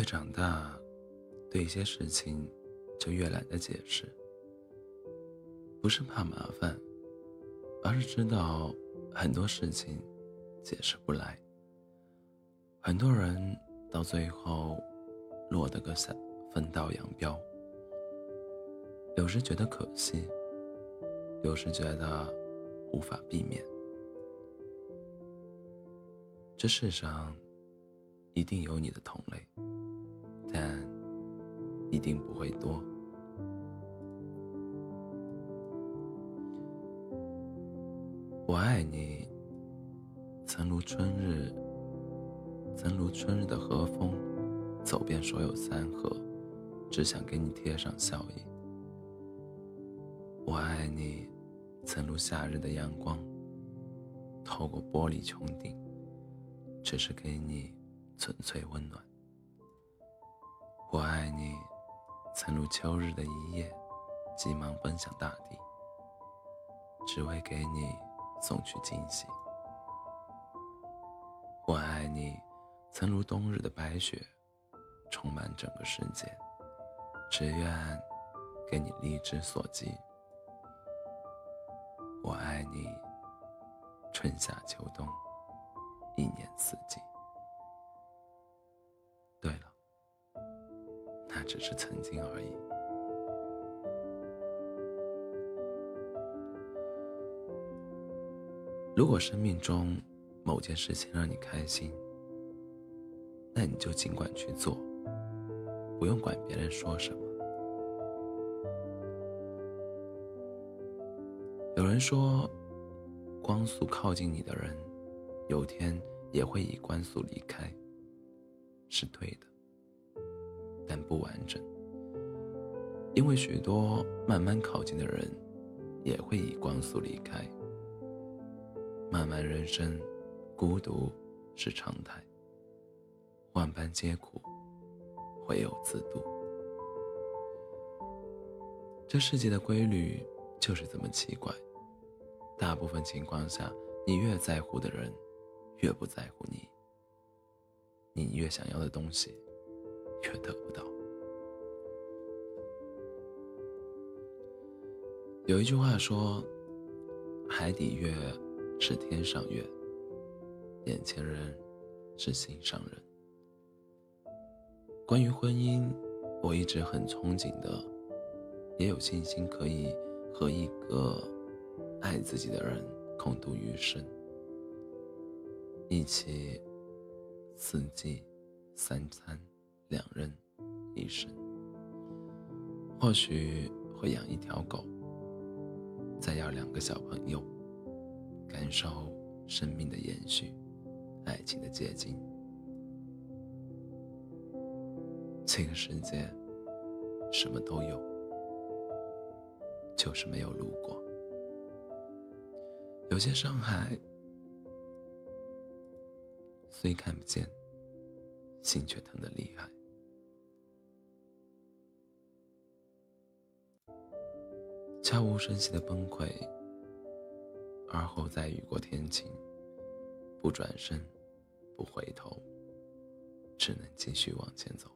越长大，对一些事情就越懒得解释。不是怕麻烦，而是知道很多事情解释不来。很多人到最后落得个分分道扬镳。有时觉得可惜，有时觉得无法避免。这世上一定有你的同类，但一定不会多。我爱你，曾如春日，曾如春日的和风，走遍所有山河，只想给你贴上笑意。我爱你，曾如夏日的阳光，透过玻璃穹顶，只是给你纯粹温暖。我爱你，曾如秋日的一夜，急忙奔向大地，只为给你送去惊喜。我爱你，曾如冬日的白雪，充满整个世界，只愿给你力之所及。我爱你，春夏秋冬，一年四季。只是曾经而已。如果生命中某件事情让你开心，那你就尽管去做，不用管别人说什么。有人说，光速靠近你的人，有天也会以光速离开。是对的，但不完整，因为许多慢慢靠近的人，也会以光速离开。漫漫人生，孤独是常态，万般皆苦，唯有自渡。这世界的规律就是这么奇怪。大部分情况下，你越在乎的人，越不在乎你。你越想要的东西，却得不到。有一句话说：“海底月是天上月，眼前人是心上人。”关于婚姻，我一直很憧憬的，也有信心可以和一个。爱自己的人共度余生，一起四季三餐两人一生。或许会养一条狗，再要两个小朋友，感受生命的延续，爱情的结晶。这个世界什么都有，就是没有路过。有些伤害虽看不见，心却疼得厉害。悄无声息的崩溃，而后再雨过天晴，不转身，不回头，只能继续往前走。